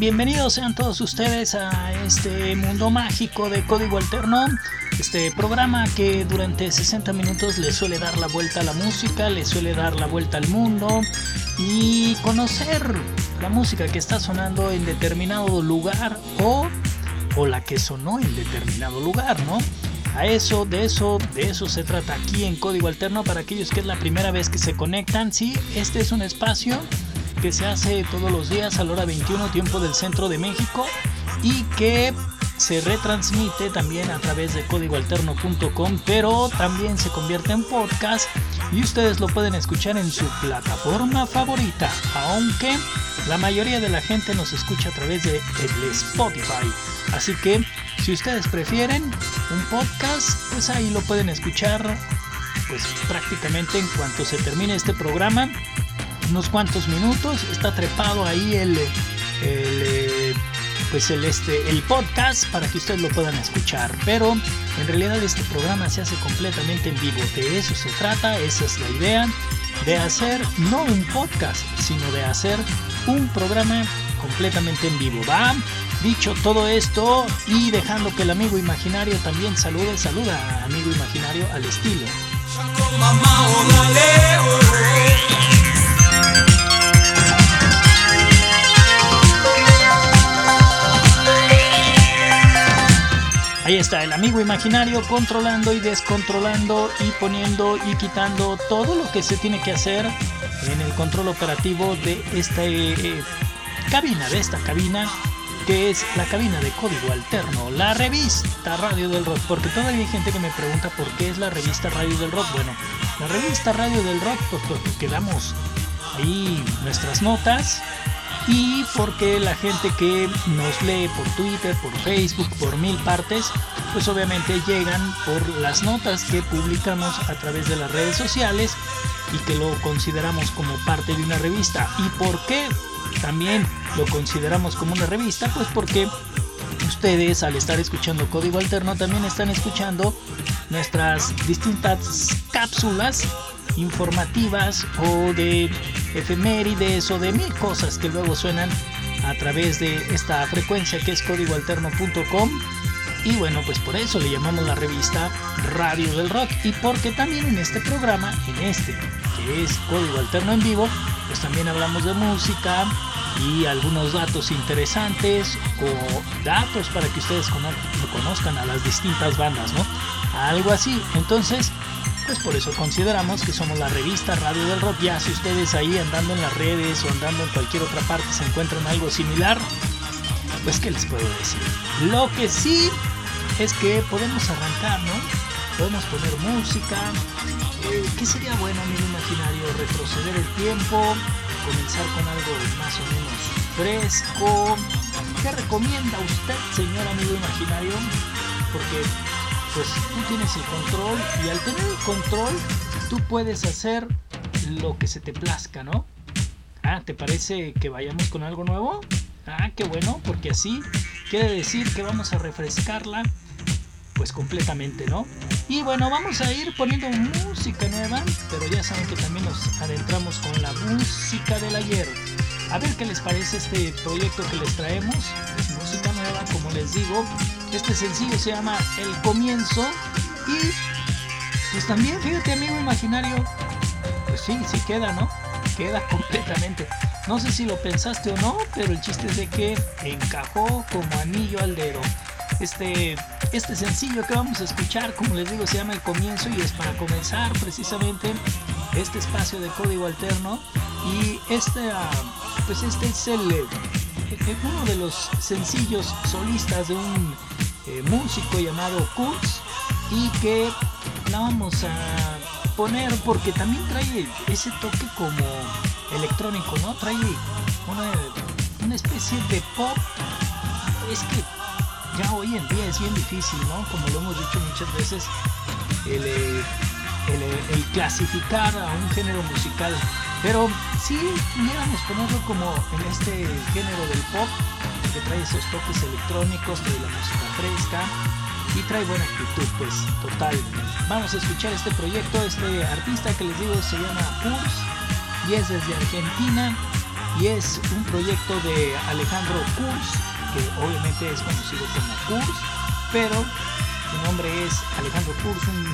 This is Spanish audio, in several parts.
Bienvenidos sean todos ustedes a este mundo mágico de Código Alterno, este programa que durante 60 minutos le suele dar la vuelta a la música, le suele dar la vuelta al mundo y conocer la música que está sonando en determinado lugar o, o la que sonó en determinado lugar, ¿no? A eso, de eso, de eso se trata aquí en Código Alterno para aquellos que es la primera vez que se conectan. Sí, este es un espacio que se hace todos los días a la hora 21 tiempo del centro de México y que se retransmite también a través de códigoalterno.com, pero también se convierte en podcast y ustedes lo pueden escuchar en su plataforma favorita, aunque la mayoría de la gente nos escucha a través de Spotify. Así que si ustedes prefieren un podcast, pues ahí lo pueden escuchar pues prácticamente en cuanto se termine este programa unos cuantos minutos. Está trepado ahí el, pues el, este, el podcast para que ustedes lo puedan escuchar. Pero en realidad este programa se hace completamente en vivo. De eso se trata, esa es la idea. De hacer no un podcast, sino de hacer un programa completamente en vivo. Va. Dicho todo esto y dejando que el amigo imaginario también salude, saluda amigo imaginario al estilo. Ahí está el amigo imaginario controlando y descontrolando y poniendo y quitando todo lo que se tiene que hacer en el control operativo de esta eh, cabina, de esta cabina que es la cabina de código alterno, la revista Radio del Rock, porque todavía hay gente que me pregunta por qué es la revista Radio del Rock. Bueno, la revista Radio del Rock, pues porque quedamos ahí nuestras notas y porque la gente que nos lee por Twitter, por Facebook, por mil partes, pues obviamente llegan por las notas que publicamos a través de las redes sociales y que lo consideramos como parte de una revista. ¿Y por qué también lo consideramos como una revista? Pues porque ustedes al estar escuchando Código Alterno también están escuchando nuestras distintas cápsulas informativas o de efemérides o de mil cosas que luego suenan a través de esta frecuencia que es códigoalterno.com y bueno pues por eso le llamamos la revista Radio del Rock. Y porque también en este programa, en este que es Código Alterno en vivo, pues también hablamos de música y algunos datos interesantes o datos para que ustedes conozcan a las distintas bandas, ¿no? Algo así. Entonces, pues por eso consideramos que somos la revista Radio del Rock. Ya si ustedes ahí andando en las redes o andando en cualquier otra parte se encuentran algo similar, pues qué les puedo decir. Lo que sí es que podemos arrancar, ¿no? Podemos poner música. Eh, ¿Qué sería bueno, amigo imaginario? Retroceder el tiempo, comenzar con algo más o menos fresco. ¿Qué recomienda usted, señor amigo imaginario? Porque pues tú tienes el control y al tener el control tú puedes hacer lo que se te plazca, ¿no? Ah, ¿te parece que vayamos con algo nuevo? Ah, qué bueno, porque así quiere decir que vamos a refrescarla pues completamente, ¿no? Y bueno, vamos a ir poniendo música nueva, pero ya saben que también nos adentramos con la música del ayer. A ver qué les parece este proyecto que les traemos. Es música nueva, como les digo. Este sencillo se llama El Comienzo. Y pues también, fíjate, amigo imaginario. Pues sí, sí queda, ¿no? Queda completamente. No sé si lo pensaste o no, pero el chiste es de que encajó como anillo al dedo. Este, este sencillo que vamos a escuchar, como les digo, se llama El Comienzo y es para comenzar precisamente este espacio de código alterno. Y este, ah, pues este es el, eh, uno de los sencillos solistas de un eh, músico llamado Kurz y que la vamos a poner porque también trae ese toque como electrónico, ¿no? Trae una, una especie de pop. Es que ya hoy en día es bien difícil, ¿no? Como lo hemos dicho muchas veces, el, eh, eh, clasificar a un género musical. Pero si pudiéramos ponerlo como en este género del pop, que trae esos toques electrónicos, trae la música fresca y trae buena actitud, pues total. Vamos a escuchar este proyecto, este artista que les digo se llama Purs y es desde Argentina y es un proyecto de Alejandro Kurz, que obviamente es conocido como Kurz, pero su nombre es Alejandro Kurz, un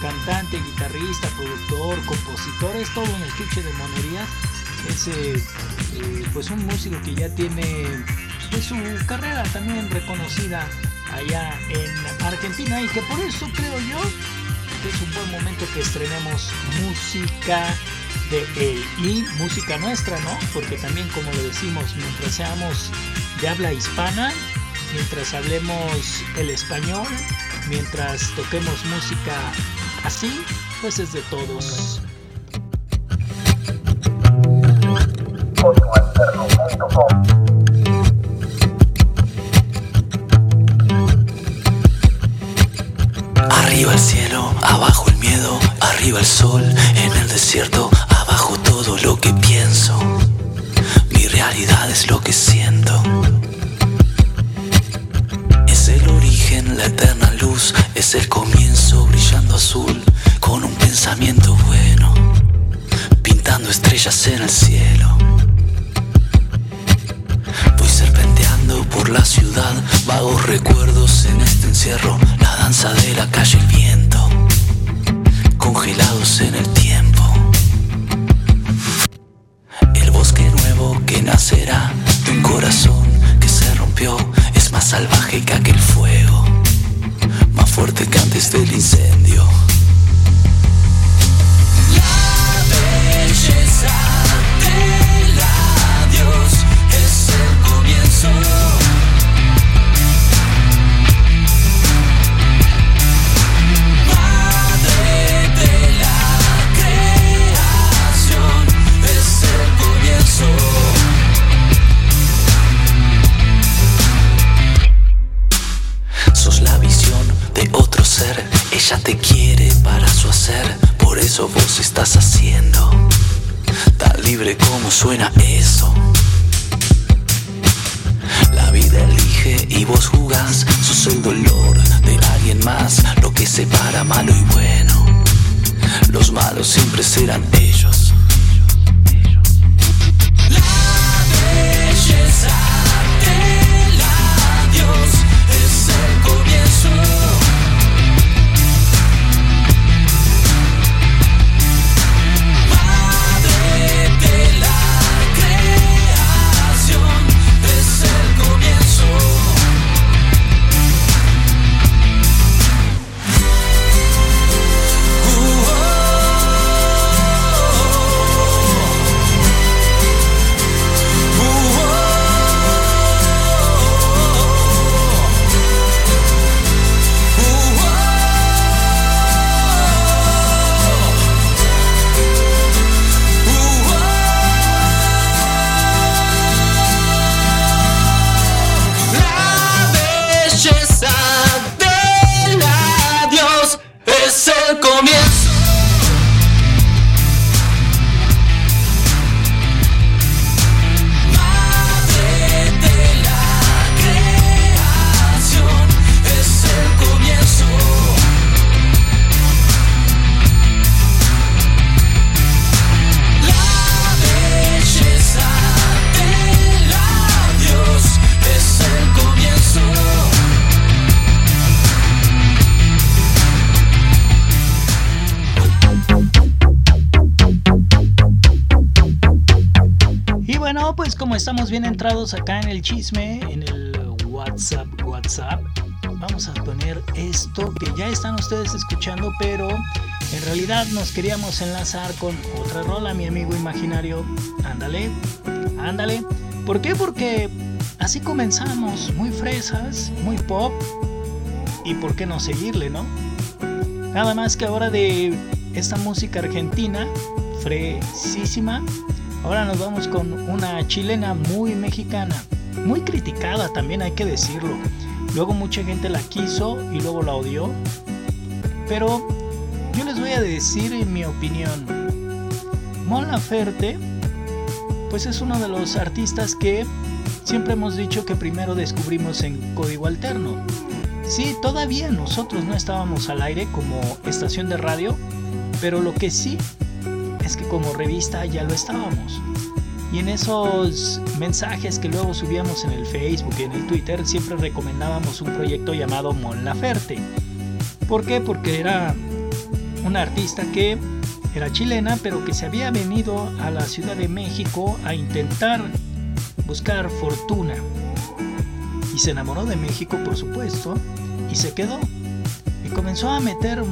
cantante, guitarrista, productor, compositor, es todo un estuche de monerías. Es eh, eh, pues un músico que ya tiene pues, su carrera también reconocida allá en Argentina y que por eso creo yo que es un buen momento que estrenemos música de él y música nuestra, ¿no? Porque también como lo decimos, mientras seamos de habla hispana, mientras hablemos el español, mientras toquemos música Así, pues es de todos. Arriba el cielo, abajo el miedo, arriba el sol, en el desierto, entrados acá en el chisme, en el WhatsApp, WhatsApp, vamos a poner esto que ya están ustedes escuchando, pero en realidad nos queríamos enlazar con otra rola, mi amigo imaginario. Ándale, ándale. ¿Por qué? Porque así comenzamos, muy fresas, muy pop. ¿Y por qué no seguirle, no? Nada más que ahora de esta música argentina, fresísima, Ahora nos vamos con una chilena muy mexicana, muy criticada también hay que decirlo. Luego mucha gente la quiso y luego la odió. Pero yo les voy a decir mi opinión. Mon Laferte, pues es uno de los artistas que siempre hemos dicho que primero descubrimos en código alterno. Sí, todavía nosotros no estábamos al aire como estación de radio, pero lo que sí que como revista ya lo estábamos. Y en esos mensajes que luego subíamos en el Facebook y en el Twitter siempre recomendábamos un proyecto llamado Mon Laferte. ¿Por qué? Porque era una artista que era chilena pero que se había venido a la Ciudad de México a intentar buscar fortuna. Y se enamoró de México por supuesto y se quedó. Y comenzó a meter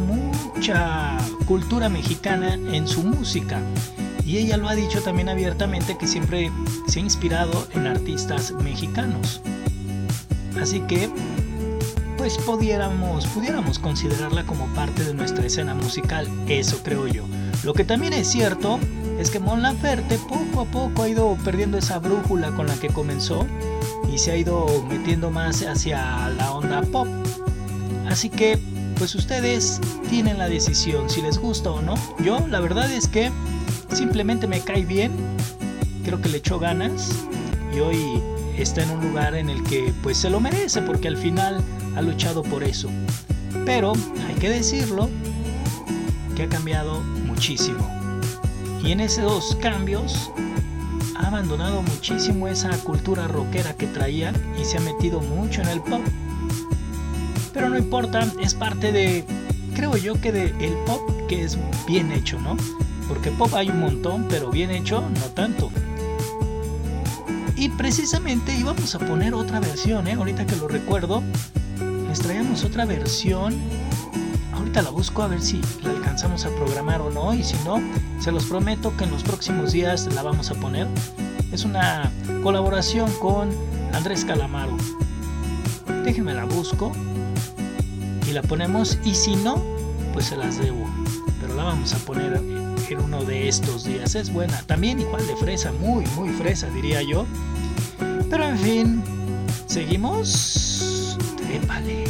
mucha cultura mexicana en su música. Y ella lo ha dicho también abiertamente que siempre se ha inspirado en artistas mexicanos. Así que, pues pudiéramos, pudiéramos considerarla como parte de nuestra escena musical, eso creo yo. Lo que también es cierto es que Mon Laferte poco a poco ha ido perdiendo esa brújula con la que comenzó y se ha ido metiendo más hacia la onda pop. Así que, pues ustedes tienen la decisión si les gusta o no. Yo la verdad es que simplemente me cae bien, creo que le echó ganas y hoy está en un lugar en el que pues se lo merece porque al final ha luchado por eso. Pero hay que decirlo que ha cambiado muchísimo. Y en esos cambios ha abandonado muchísimo esa cultura rockera que traía y se ha metido mucho en el pop. Pero no importa, es parte de, creo yo que de el pop que es bien hecho, ¿no? porque pop hay un montón, pero bien hecho no tanto. Y precisamente íbamos a poner otra versión, ¿eh? ahorita que lo recuerdo, les traíamos otra versión. Ahorita la busco a ver si la alcanzamos a programar o no, y si no, se los prometo que en los próximos días la vamos a poner. Es una colaboración con Andrés Calamaro. Déjenme la busco y la ponemos, y si no, pues se las debo. Pero la vamos a poner uno de estos días. Es buena, también igual de fresa, muy, muy fresa diría yo. Pero en fin, seguimos. Trépale.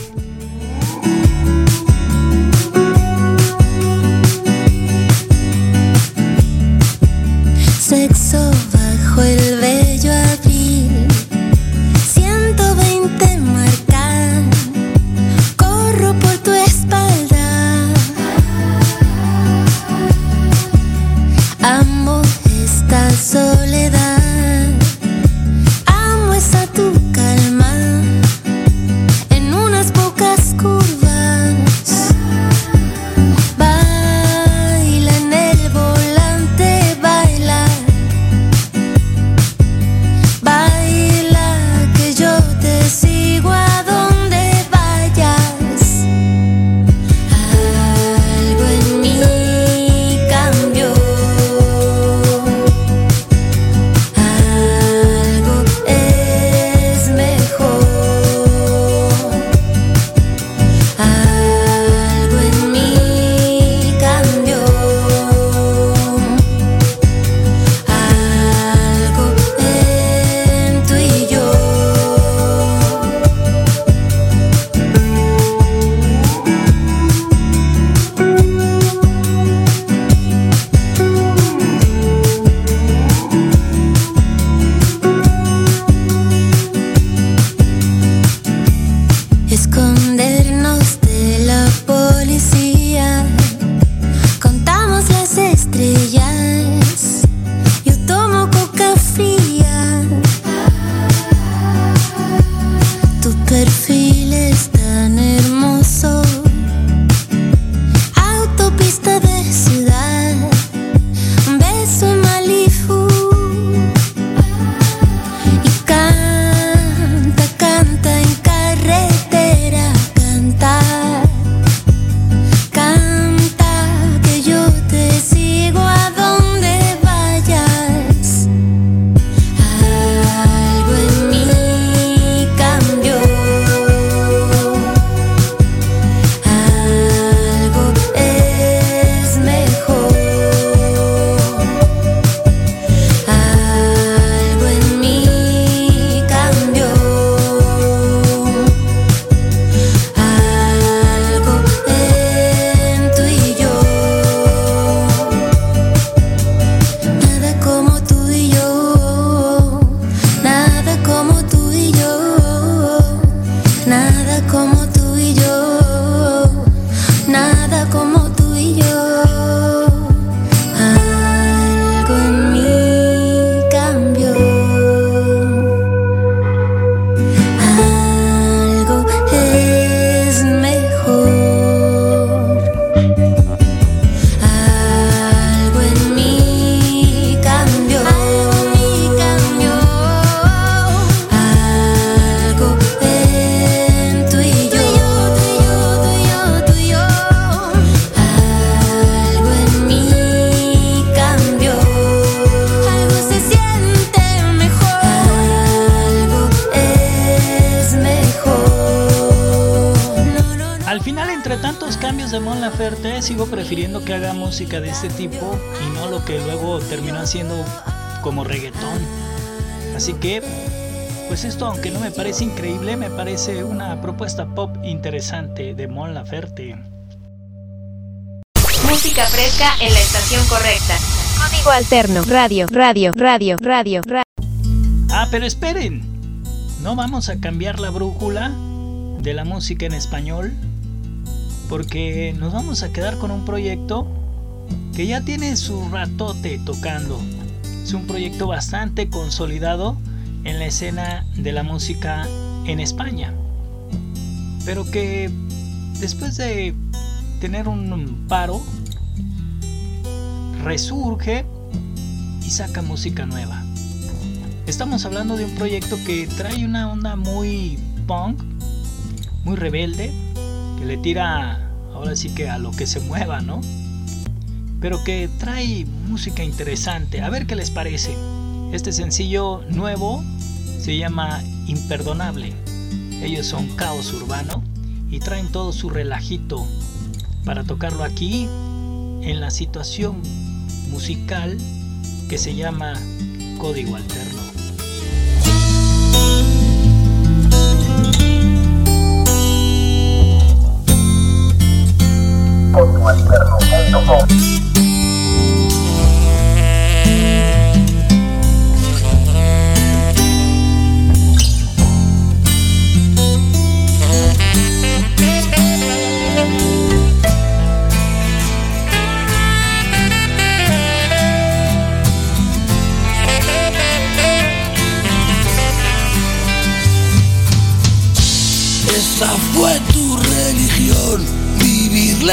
De Mon Laferte, sigo prefiriendo que haga música de este tipo y no lo que luego terminó haciendo como reggaetón. Así que, pues esto, aunque no me parece increíble, me parece una propuesta pop interesante de Mon Laferte. Música fresca en la estación correcta. Código alterno, radio, radio, radio, radio, radio. Ah, pero esperen. ¿No vamos a cambiar la brújula de la música en español? Porque nos vamos a quedar con un proyecto que ya tiene su ratote tocando. Es un proyecto bastante consolidado en la escena de la música en España. Pero que después de tener un paro, resurge y saca música nueva. Estamos hablando de un proyecto que trae una onda muy punk, muy rebelde, le tira ahora sí que a lo que se mueva, ¿no? Pero que trae música interesante. A ver qué les parece. Este sencillo nuevo se llama Imperdonable. Ellos son Caos Urbano y traen todo su relajito para tocarlo aquí en la situación musical que se llama Código Alterno.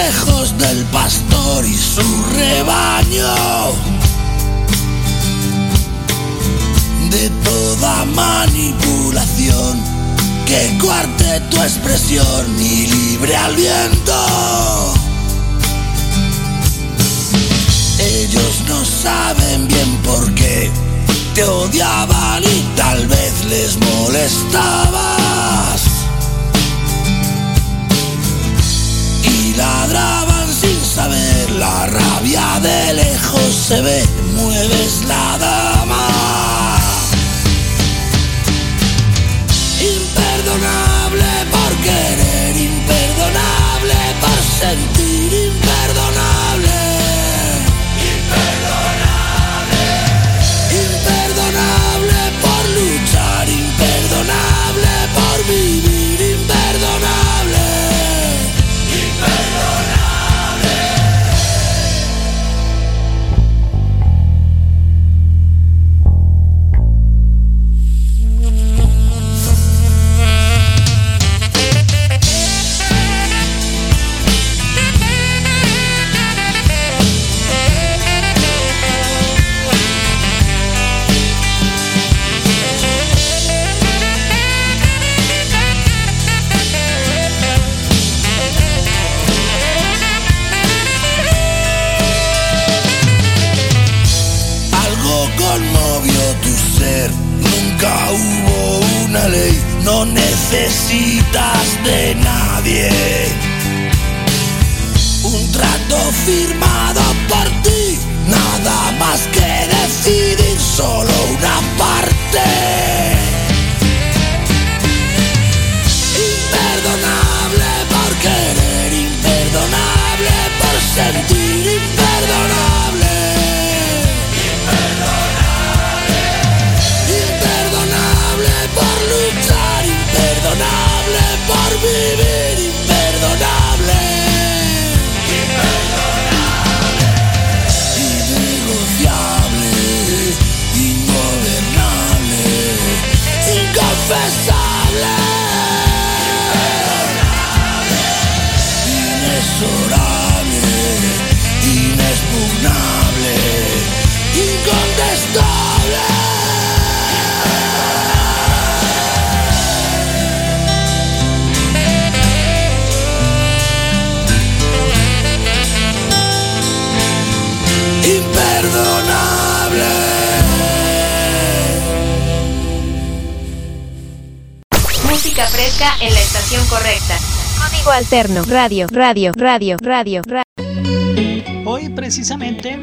Lejos del pastor y su rebaño. De toda manipulación que cuarte tu expresión y libre al viento. Ellos no saben bien por qué te odiaban y tal vez les molestabas. Ladraban sin saber la rabia de lejos se ve mueves la dama. Imperdonable por querer imperdonable por sentir imperdonable de nadie. Un trato firmado por ti, nada más que decidir solo una parte. Inexorable, inexpugnable, incontestable. Imperdonable. Música fresca en la estación correcta. Código Alterno, radio, radio, radio, radio, radio. Hoy precisamente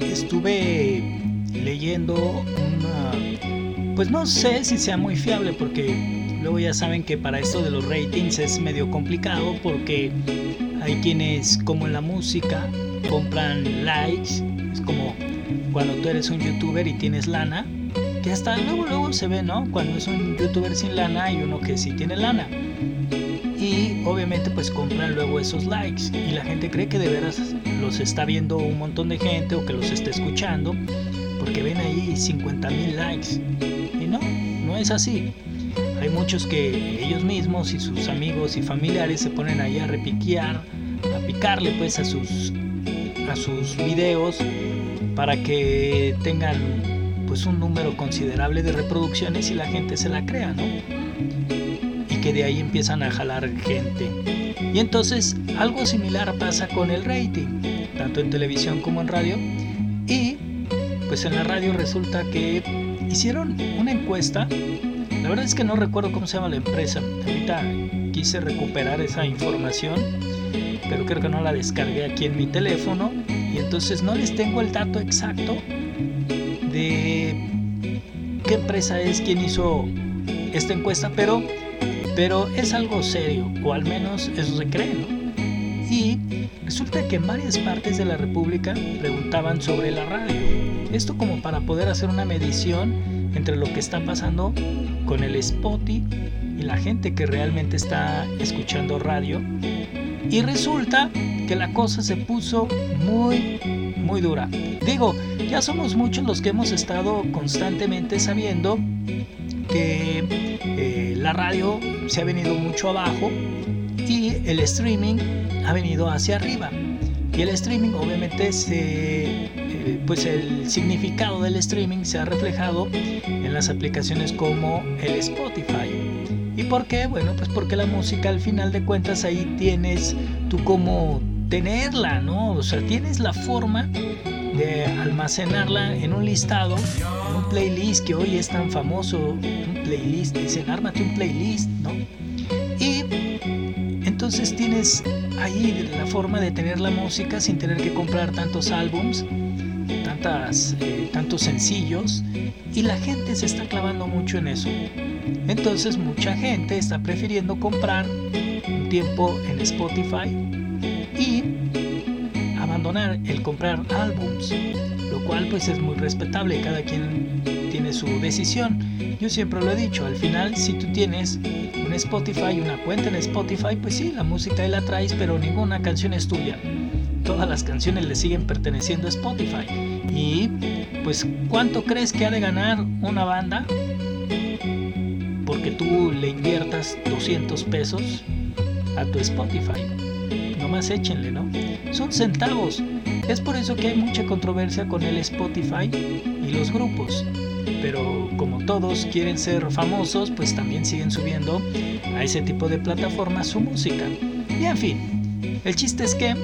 estuve leyendo una... Pues no sé si sea muy fiable porque luego ya saben que para esto de los ratings es medio complicado porque hay quienes como en la música compran likes, es como cuando tú eres un youtuber y tienes lana, que hasta luego luego se ve, ¿no? Cuando es un youtuber sin lana y uno que sí tiene lana. Y obviamente pues compran luego esos likes y la gente cree que de veras los está viendo un montón de gente o que los está escuchando porque ven ahí 50 mil likes. Y no, no es así. Hay muchos que ellos mismos y sus amigos y familiares se ponen ahí a repiquear, a picarle pues a sus a sus videos para que tengan pues un número considerable de reproducciones y la gente se la crea, ¿no? Que de ahí empiezan a jalar gente. Y entonces algo similar pasa con el rating, tanto en televisión como en radio. Y pues en la radio resulta que hicieron una encuesta. La verdad es que no recuerdo cómo se llama la empresa. Ahorita quise recuperar esa información, pero creo que no la descargué aquí en mi teléfono. Y entonces no les tengo el dato exacto de qué empresa es quien hizo esta encuesta, pero, pero es algo serio, o al menos eso se cree, ¿no? Y resulta que en varias partes de la República preguntaban sobre la radio. Esto como para poder hacer una medición entre lo que está pasando con el Spotify y la gente que realmente está escuchando radio. Y resulta que la cosa se puso muy, muy dura. Digo, ya somos muchos los que hemos estado constantemente sabiendo que eh, la radio se ha venido mucho abajo y el streaming ha venido hacia arriba. Y el streaming obviamente se, eh, pues el significado del streaming se ha reflejado en las aplicaciones como el Spotify. ¿Y por qué? Bueno, pues porque la música al final de cuentas ahí tienes tú como tenerla, ¿no? O sea, tienes la forma de almacenarla en un listado, en un playlist que hoy es tan famoso, playlist, dicen, ármate un playlist, ¿no? Y entonces tienes ahí la forma de tener la música sin tener que comprar tantos álbums, tantas, eh, tantos sencillos, y la gente se está clavando mucho en eso. Entonces mucha gente está prefiriendo comprar un tiempo en Spotify y abandonar el comprar álbums, lo cual pues es muy respetable, cada quien su decisión. Yo siempre lo he dicho, al final si tú tienes un Spotify, una cuenta en Spotify, pues sí, la música ahí la traes, pero ninguna canción es tuya. Todas las canciones le siguen perteneciendo a Spotify. Y pues ¿cuánto crees que ha de ganar una banda? Porque tú le inviertas 200 pesos a tu Spotify. Nomás échenle, ¿no? Son centavos. Es por eso que hay mucha controversia con el Spotify y los grupos. Pero como todos quieren ser famosos, pues también siguen subiendo a ese tipo de plataformas su música. Y en fin, el chiste es que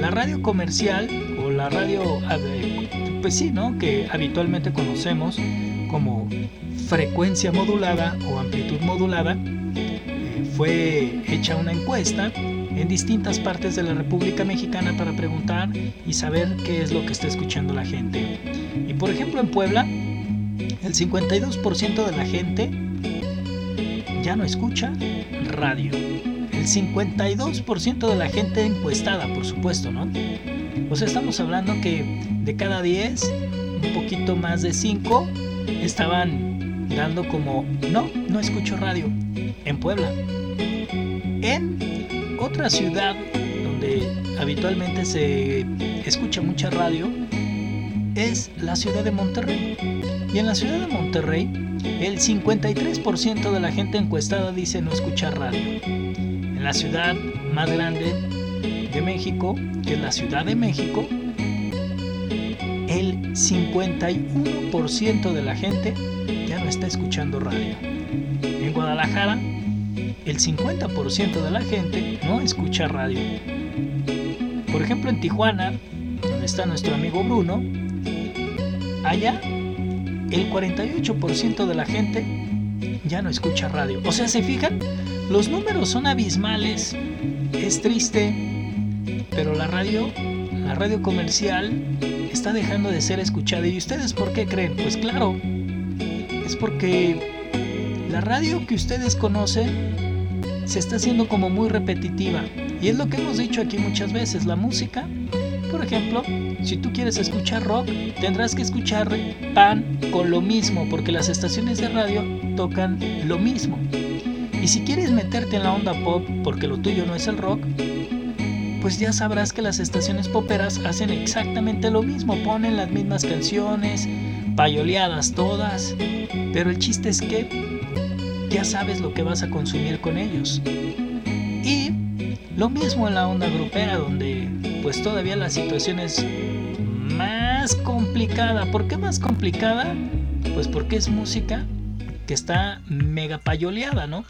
la radio comercial o la radio, pues sí, ¿no? Que habitualmente conocemos como frecuencia modulada o amplitud modulada, eh, fue hecha una encuesta en distintas partes de la República Mexicana para preguntar y saber qué es lo que está escuchando la gente. Y por ejemplo en Puebla, el 52% de la gente ya no escucha radio. El 52% de la gente encuestada, por supuesto, ¿no? O sea, estamos hablando que de cada 10, un poquito más de 5 estaban dando como, no, no escucho radio, en Puebla. En otra ciudad donde habitualmente se escucha mucha radio es la ciudad de Monterrey. Y en la ciudad de Monterrey, el 53% de la gente encuestada dice no escuchar radio. En la ciudad más grande de México, que es la Ciudad de México, el 51% de la gente ya no está escuchando radio. En Guadalajara, el 50% de la gente no escucha radio. Por ejemplo, en Tijuana, donde está nuestro amigo Bruno, allá el 48% de la gente ya no escucha radio. O sea, ¿se fijan? Los números son abismales, es triste, pero la radio, la radio comercial, está dejando de ser escuchada. ¿Y ustedes por qué creen? Pues claro, es porque la radio que ustedes conocen se está haciendo como muy repetitiva. Y es lo que hemos dicho aquí muchas veces, la música, por ejemplo, si tú quieres escuchar rock, tendrás que escuchar pan con lo mismo, porque las estaciones de radio tocan lo mismo. Y si quieres meterte en la onda pop porque lo tuyo no es el rock, pues ya sabrás que las estaciones poperas hacen exactamente lo mismo, ponen las mismas canciones, payoleadas todas, pero el chiste es que ya sabes lo que vas a consumir con ellos. Y lo mismo en la onda grupera, donde pues todavía la situación es más complicada. ¿Por qué más complicada? Pues porque es música que está mega payoleada, ¿no?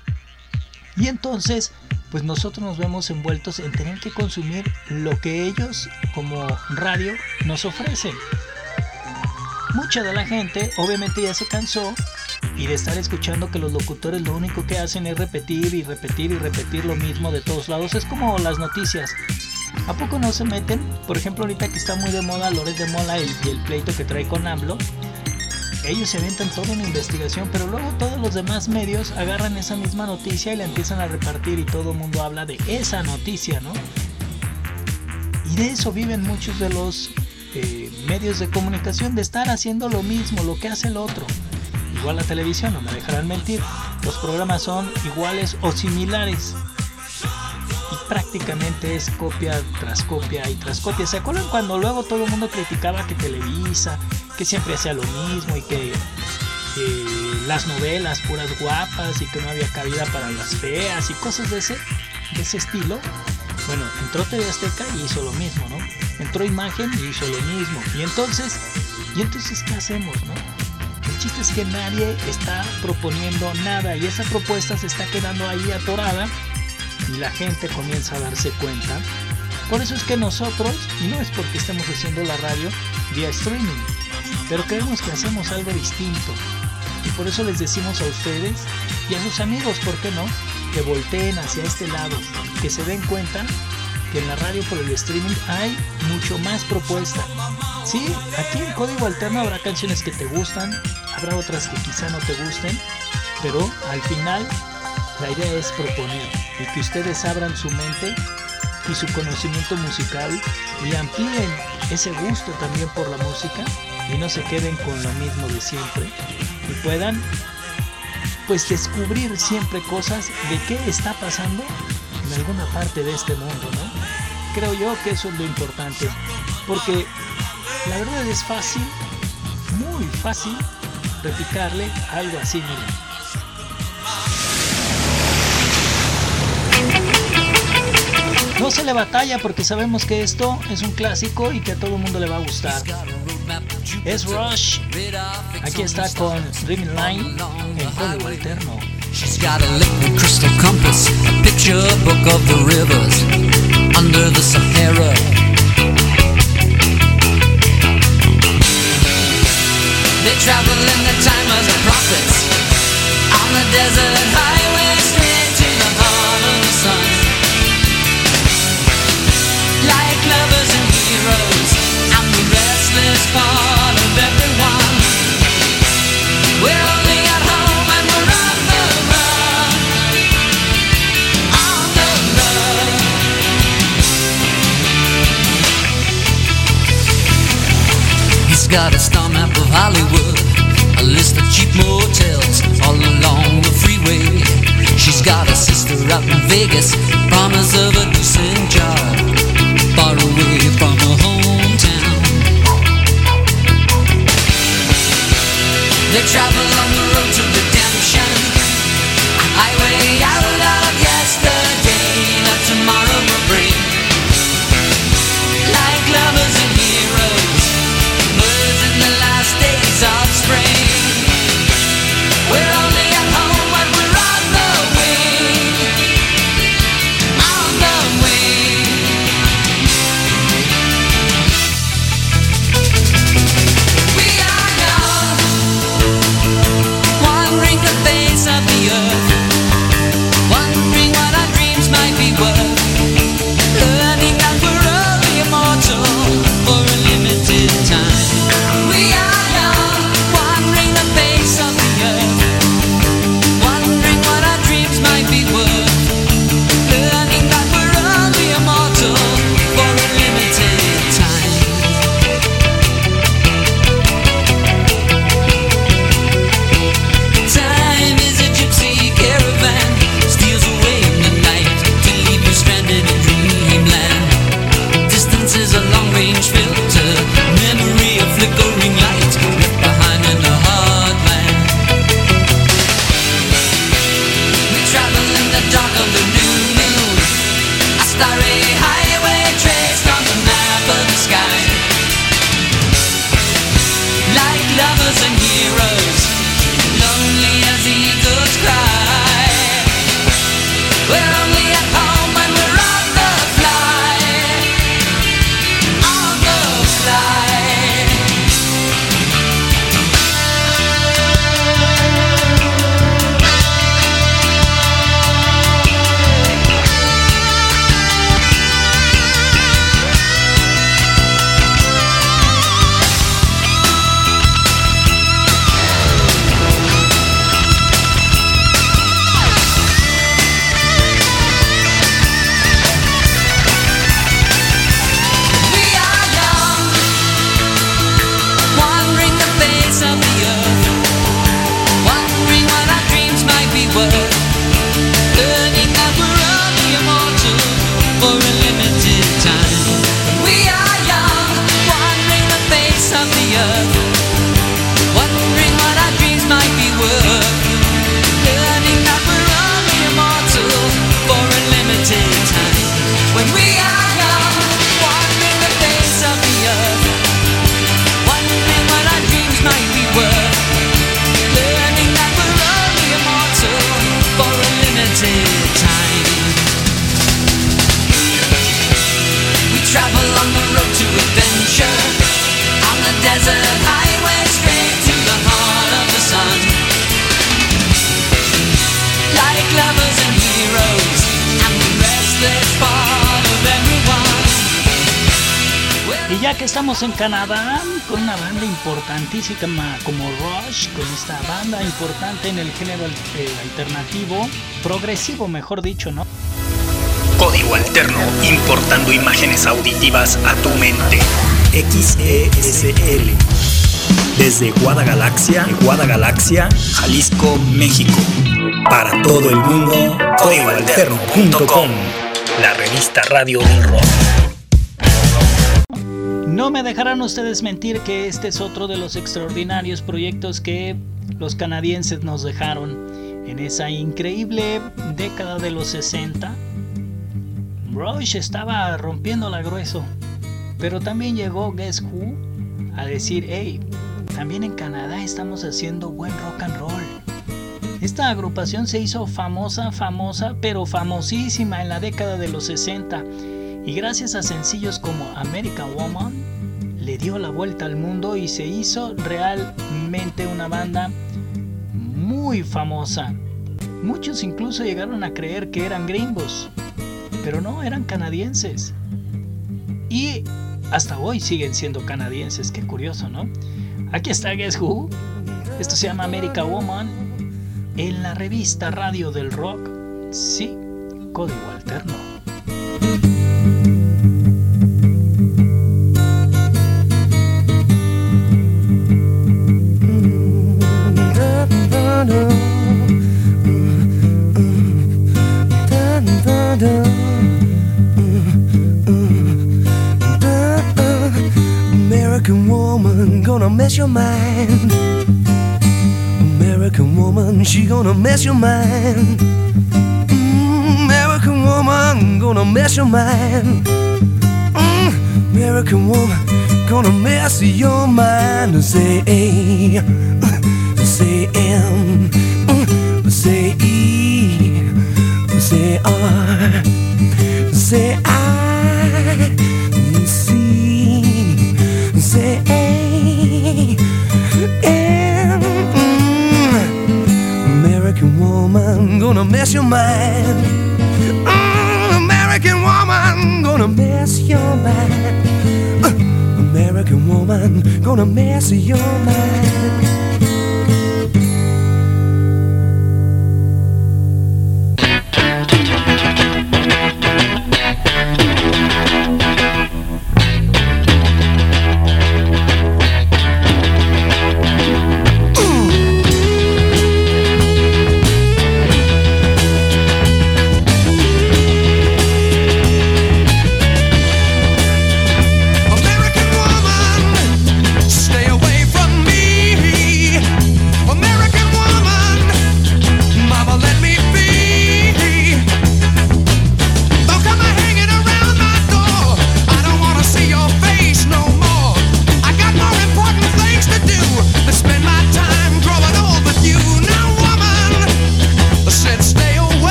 Y entonces, pues nosotros nos vemos envueltos en tener que consumir lo que ellos como radio nos ofrecen. Mucha de la gente obviamente ya se cansó y de estar escuchando que los locutores lo único que hacen es repetir y repetir y repetir lo mismo de todos lados. Es como las noticias. ¿A poco no se meten? Por ejemplo, ahorita que está muy de moda Lores de Mola y el pleito que trae con AMLO ellos se aventan toda una investigación, pero luego todos los demás medios agarran esa misma noticia y la empiezan a repartir y todo el mundo habla de esa noticia, ¿no? Y de eso viven muchos de los eh, medios de comunicación, de estar haciendo lo mismo, lo que hace el otro. Igual la televisión, no me dejarán mentir, los programas son iguales o similares. Prácticamente es copia tras copia y tras copia. ¿Se acuerdan cuando luego todo el mundo criticaba que Televisa, que siempre hacía lo mismo y que las novelas puras guapas y que no había cabida para las feas y cosas de ese, de ese estilo. Bueno, entró TV Azteca y hizo lo mismo, ¿no? Entró Imagen y hizo lo mismo. Y entonces, ¿y entonces qué hacemos, no? El chiste es que nadie está proponiendo nada y esa propuesta se está quedando ahí atorada y la gente comienza a darse cuenta. Por eso es que nosotros, y no es porque estemos haciendo la radio vía streaming, pero creemos que hacemos algo distinto. Y por eso les decimos a ustedes y a sus amigos, ¿por qué no? Que volteen hacia este lado, que se den cuenta que en la radio por el streaming hay mucho más propuesta. Sí, aquí en Código Alterno habrá canciones que te gustan, habrá otras que quizá no te gusten, pero al final la idea es proponer y que ustedes abran su mente y su conocimiento musical y amplíen ese gusto también por la música y no se queden con lo mismo de siempre y puedan pues descubrir siempre cosas de qué está pasando en alguna parte de este mundo, ¿no? Creo yo que eso es lo importante, porque la verdad es fácil, muy fácil, replicarle algo así, miren. No se le batalla porque sabemos que esto es un clásico y que a todo el mundo le va a gustar. Es Rush. Aquí está con Dreaming Line en Código Eterno. Got a star map of Hollywood, a list of cheap motels all along the freeway. She's got a sister out in Vegas, promise of a decent They travel on en Canadá, con una banda importantísima como Rush, con esta banda importante en el género eh, alternativo, progresivo mejor dicho, ¿no? Código Alterno, importando imágenes auditivas a tu mente. XESL. Desde Guadagalaxia, Guadagalaxia, Jalisco, México. Para todo el mundo, códigoalterno.com. La revista radio del rock. No me dejarán ustedes mentir que este es otro de los extraordinarios proyectos que los canadienses nos dejaron en esa increíble década de los 60. Rush estaba rompiéndola grueso, pero también llegó Guess Who a decir, hey, también en Canadá estamos haciendo buen rock and roll. Esta agrupación se hizo famosa, famosa, pero famosísima en la década de los 60 y gracias a sencillos como American Woman le dio la vuelta al mundo y se hizo realmente una banda muy famosa. Muchos incluso llegaron a creer que eran gringos, pero no, eran canadienses. Y hasta hoy siguen siendo canadienses, qué curioso, ¿no? Aquí está Guess Who. Esto se llama American Woman en la revista Radio del Rock. Sí, código alterno. American woman gonna mess your mind. American woman, she gonna mess your mind. American woman gonna mess your mind. American woman gonna mess your mind. Say say M, mm, E, say R, say I, C, say A, M. American woman gonna mess your mind. Mm, American woman gonna mess your mind. Uh, American woman gonna mess your mind.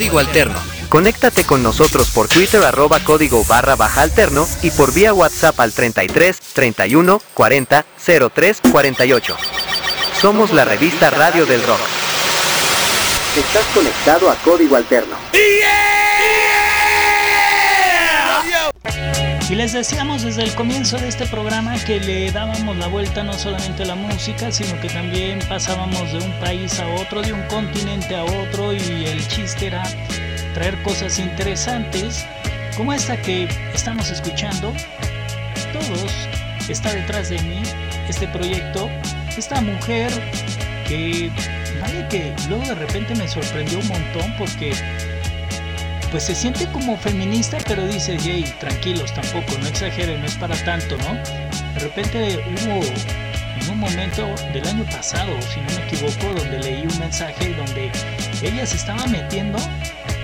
Código Alterno. Conéctate con nosotros por Twitter arroba código barra baja alterno y por vía WhatsApp al 33 31 40 03 48. Somos la revista Radio del Rock. Estás conectado a Código Alterno. Y les decíamos desde el comienzo de este programa que le dábamos la vuelta no solamente a la música, sino que también pasábamos de un país a otro, de un continente a otro y el chiste era traer cosas interesantes como esta que estamos escuchando. Todos está detrás de mí este proyecto, esta mujer que, vale que luego de repente me sorprendió un montón porque pues se siente como feminista, pero dice, hey, tranquilos, tampoco, no exageren, no es para tanto, ¿no? De repente hubo en un momento del año pasado, si no me equivoco, donde leí un mensaje donde ella se estaba metiendo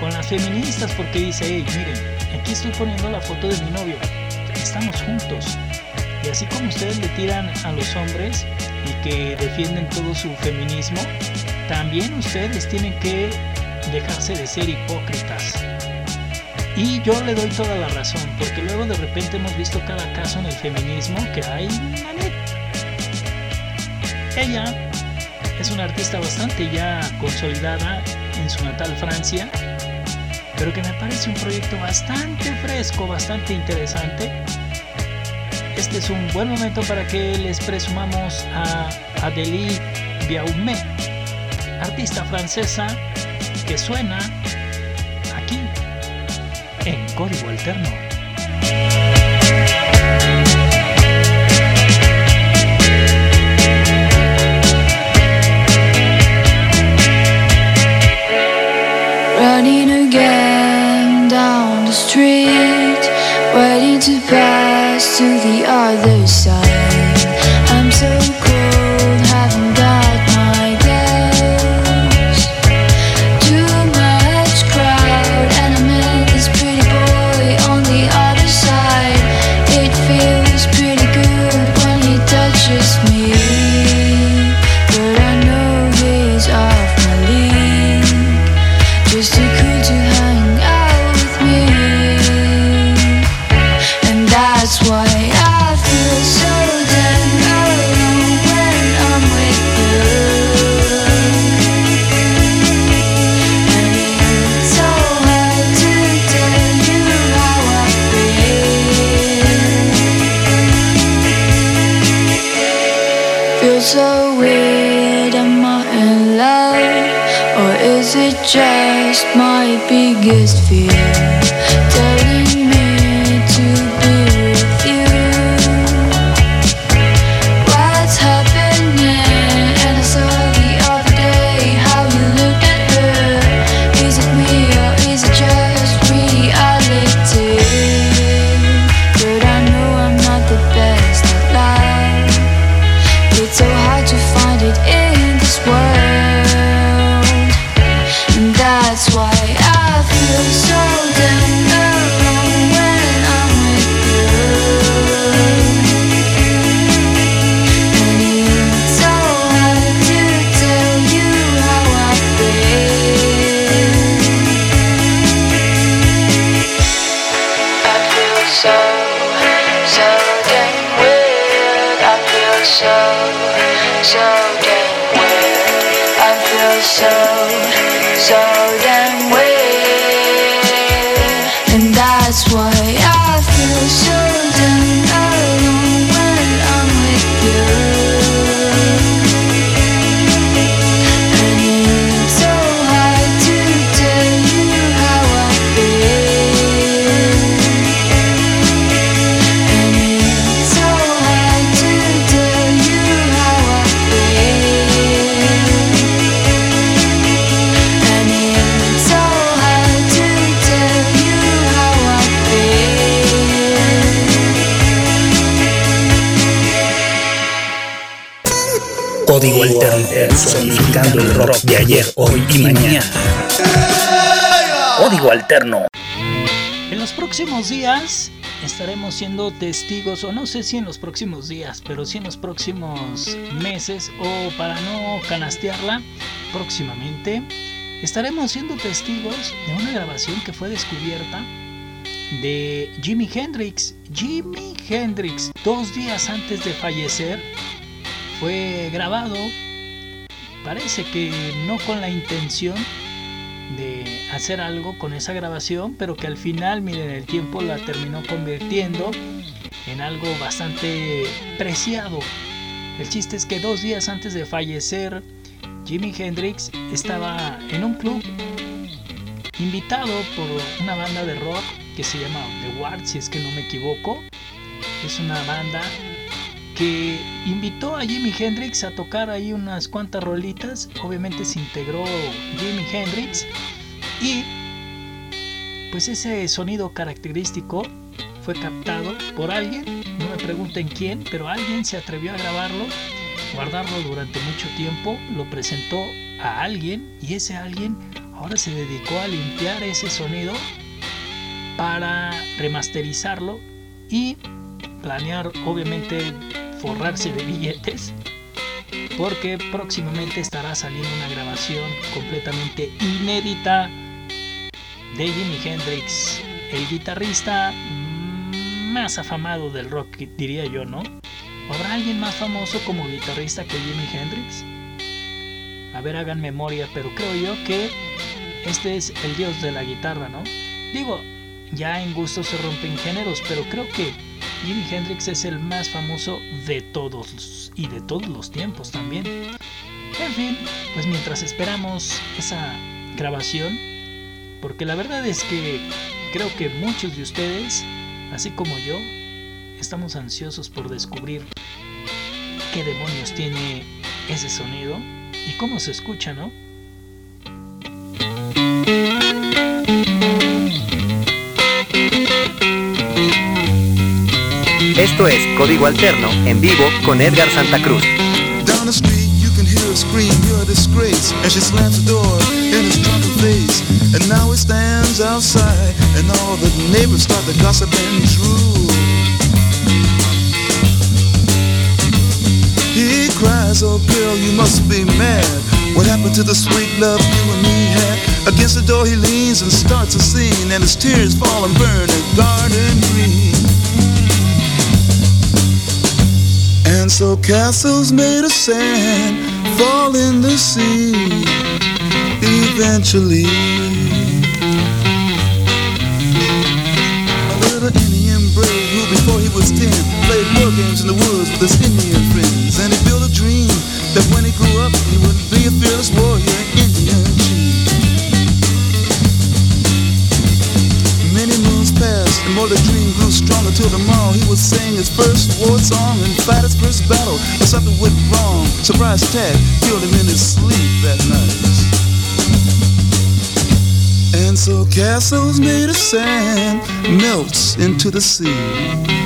con las feministas porque dice, hey, miren, aquí estoy poniendo la foto de mi novio, estamos juntos. Y así como ustedes le tiran a los hombres y que defienden todo su feminismo, también ustedes tienen que dejarse de ser hipócritas. Y yo le doy toda la razón, porque luego de repente hemos visto cada caso en el feminismo que hay. Ella es una artista bastante ya consolidada en su natal Francia, pero que me parece un proyecto bastante fresco, bastante interesante. Este es un buen momento para que les presumamos a Adélie Biaumet, artista francesa que suena aquí en código alterno. Running again down the street, waiting to pass to the other side. I'm so so el rock de ayer, hoy y mañana. Código Alterno. En los próximos días estaremos siendo testigos, o no sé si en los próximos días, pero sí en los próximos meses, o para no canastearla, próximamente estaremos siendo testigos de una grabación que fue descubierta de Jimi Hendrix. Jimi Hendrix, dos días antes de fallecer, fue grabado, parece que no con la intención de hacer algo con esa grabación, pero que al final, miren, el tiempo la terminó convirtiendo en algo bastante preciado. El chiste es que dos días antes de fallecer, Jimi Hendrix estaba en un club invitado por una banda de rock que se llama The Ward, si es que no me equivoco. Es una banda que invitó a Jimi Hendrix a tocar ahí unas cuantas rolitas. Obviamente se integró Jimi Hendrix y pues ese sonido característico fue captado por alguien, no me pregunten quién, pero alguien se atrevió a grabarlo, guardarlo durante mucho tiempo, lo presentó a alguien y ese alguien ahora se dedicó a limpiar ese sonido para remasterizarlo y planear obviamente forrarse de billetes porque próximamente estará saliendo una grabación completamente inédita de Jimi Hendrix, el guitarrista más afamado del rock, diría yo, ¿no? ¿Habrá alguien más famoso como guitarrista que Jimi Hendrix? A ver, hagan memoria, pero creo yo que este es el dios de la guitarra, ¿no? Digo, ya en gusto se rompen géneros, pero creo que Jimi Hendrix es el más famoso de todos y de todos los tiempos también. En fin, pues mientras esperamos esa grabación, porque la verdad es que creo que muchos de ustedes, así como yo, estamos ansiosos por descubrir qué demonios tiene ese sonido y cómo se escucha, ¿no? Esto es Código Alterno en vivo con Edgar Santa Cruz. Down the street you can hear scream, you're a disgrace. And she slams the door in his drunken face. And now he stands outside, and all the neighbors start to gossip and. He cries, oh girl, you must be mad. What happened to the sweet love you and me had? Against the door he leans and starts a scene, and his tears fall and burn a garden green. And so castles made of sand fall in the sea eventually. A little Indian brave who before he was ten played war games in the woods with his Indian friends. And he built a dream that when he grew up he would be a fearless warrior, Indian would sing his first war song and fight his first battle. But something went wrong. Surprise attack killed him in his sleep that night. And so castles made of sand melts into the sea.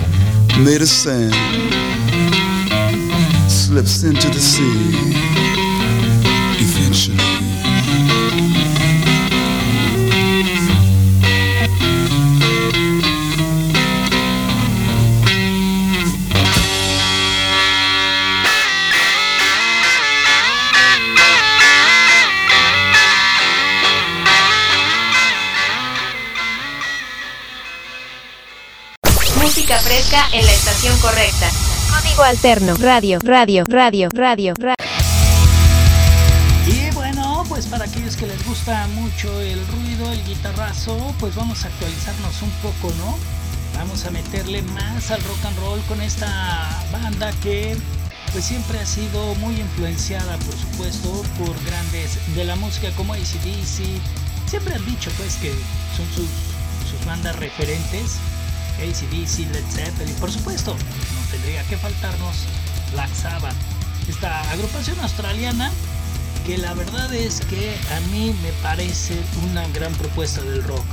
made of sand slips into the sea eventually. Música en la estación correcta. Código alterno. Radio, radio, radio, radio, radio. Y bueno, pues para aquellos que les gusta mucho el ruido, el guitarrazo, pues vamos a actualizarnos un poco, ¿no? Vamos a meterle más al rock and roll con esta banda que pues siempre ha sido muy influenciada, por supuesto, por grandes de la música como ACDC. Siempre han dicho pues que son sus, sus bandas referentes. ACDC, Led Zeppelin, por supuesto, no tendría que faltarnos Black Sabbath. Esta agrupación australiana que la verdad es que a mí me parece una gran propuesta del rock.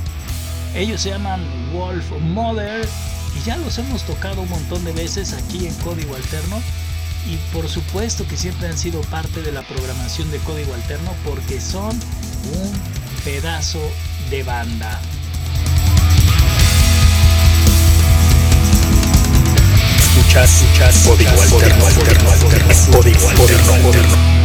Ellos se llaman Wolf Mother y ya los hemos tocado un montón de veces aquí en Código Alterno y por supuesto que siempre han sido parte de la programación de Código Alterno porque son un pedazo de banda. Escuchas, escuchas, Código Alterno, Alterno, Alterno, Código Alterno, Alterno.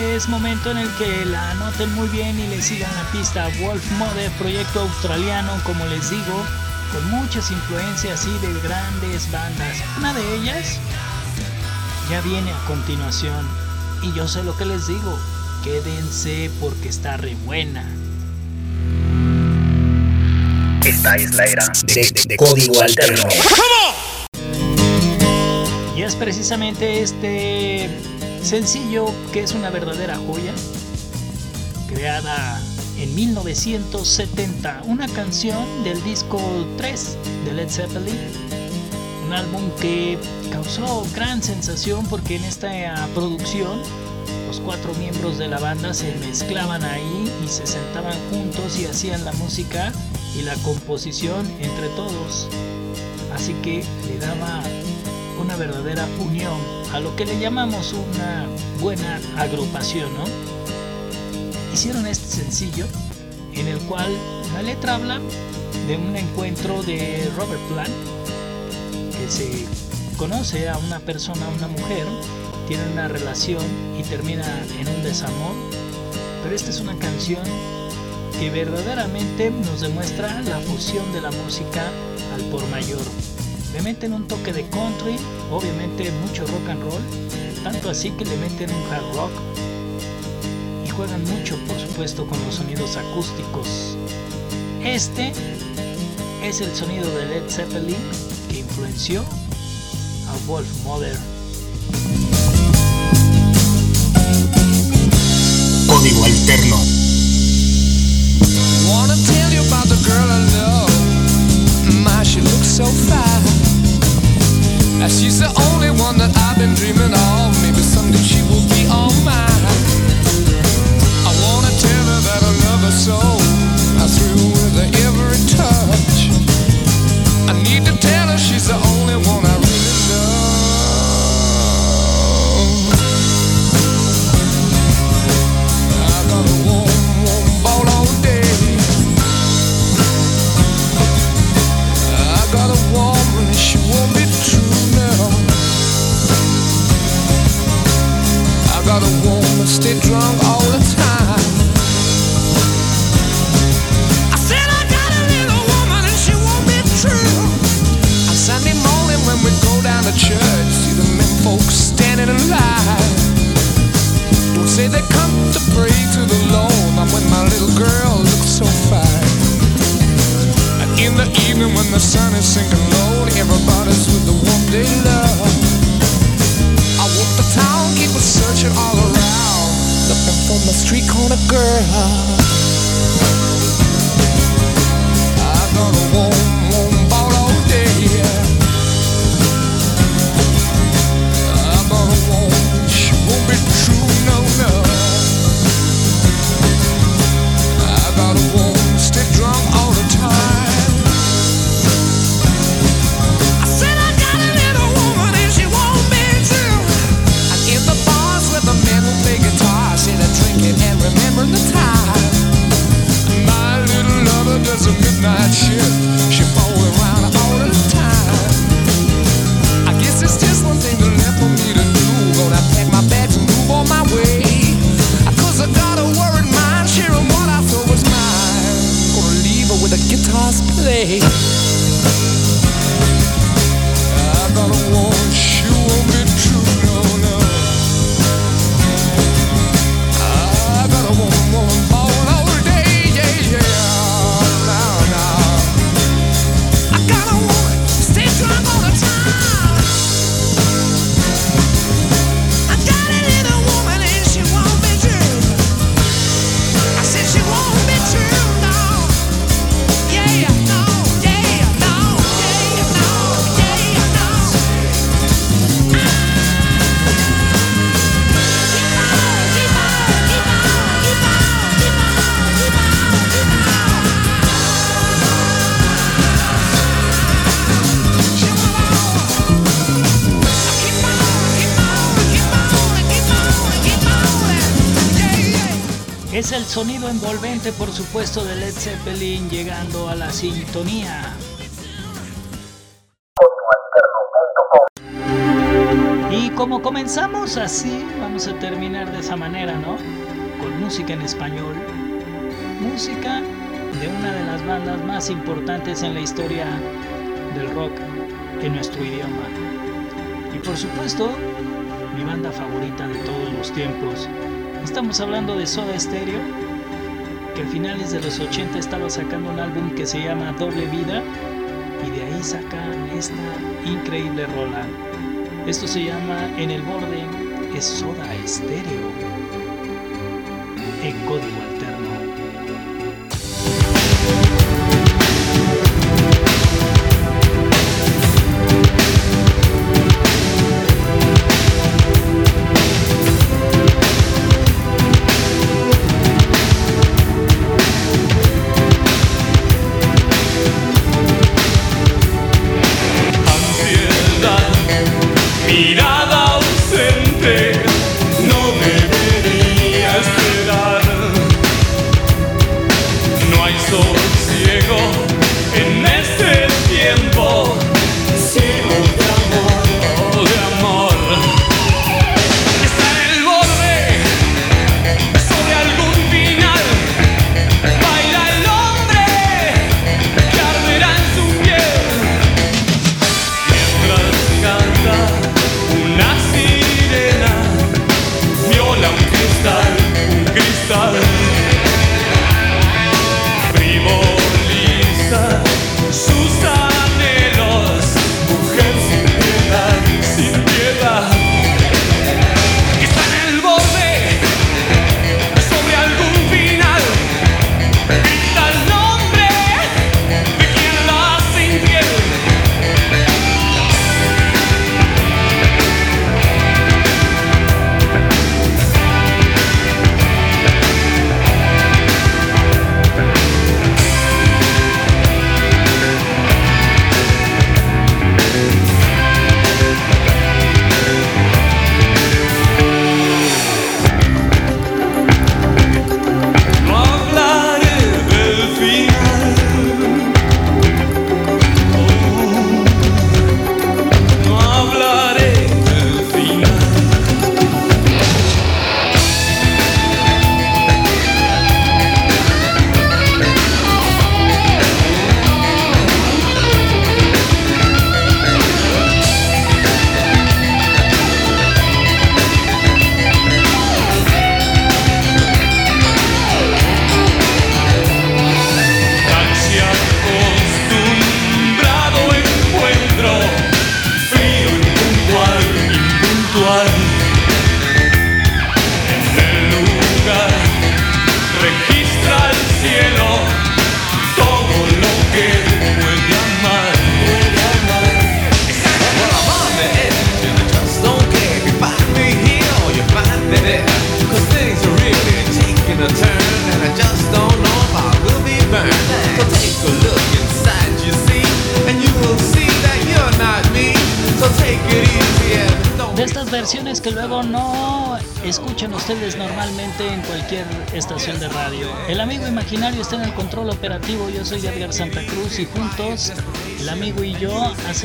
Es momento en el que la anoten muy bien y le sigan la pista. Wolf Mother, proyecto australiano, como les digo, con muchas influencias y de grandes bandas. Una de ellas ya viene a continuación. Y yo sé lo que les digo, quédense porque está re buena. Esta es la era de, código alterno. Y es precisamente este sencillo que es una verdadera joya, creada en 1970, una canción del disco 3 de Led Zeppelin, un álbum que causó gran sensación porque en esta producción los cuatro miembros de la banda se mezclaban ahí y se sentaban juntos y hacían la música y la composición entre todos. Así que le daba una verdadera unión a lo que le llamamos una buena agrupación, ¿no? Hicieron este sencillo en el cual la letra habla de un encuentro de Robert Plant que se conoce a una persona, a una mujer, tiene una relación y termina en un desamor. Pero esta es una canción que verdaderamente nos demuestra la fusión de la música al por mayor. Le meten un toque de country, obviamente mucho rock and roll, tanto así que le meten un hard rock y juegan mucho, por supuesto, con los sonidos acústicos. Este es el sonido de Led Zeppelin que influenció a Wolf Mother. Código alterno. Wanna tell you about the girl I love. She looks so fine. Now she's the only one that I've been dreaming of. Maybe someday she will be all mine. I wanna tell her that I love her so. I thrill with her every touch. I need to tell her she's the only por supuesto, de Led Zeppelin llegando a la sintonía. Y como comenzamos así, vamos a terminar de esa manera, ¿no? Con música en español. Música de una de las bandas más importantes en la historia del rock en nuestro idioma. Y por supuesto, mi banda favorita de todos los tiempos. Estamos hablando de Soda Stereo, que a finales de los 80 estaba sacando un álbum que se llama Doble Vida y de ahí sacan esta increíble rola. Esto se llama En el borde es Soda Stereo en código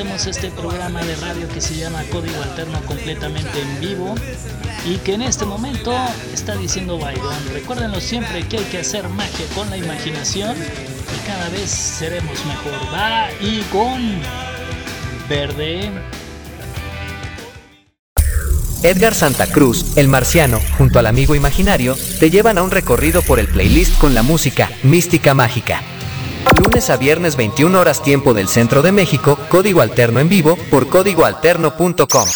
este programa de radio que se llama Código Alterno completamente en vivo y que en este momento está diciendo Baigón. Recuérdenlo siempre que hay que hacer magia con la imaginación y cada vez seremos mejor. Va y con verde. Edgar Santa Cruz, el marciano, junto al amigo imaginario, te llevan a un recorrido por el playlist con la música mística mágica. Lunes a viernes 21 horas tiempo del centro de México, código alterno en vivo por códigoalterno.com.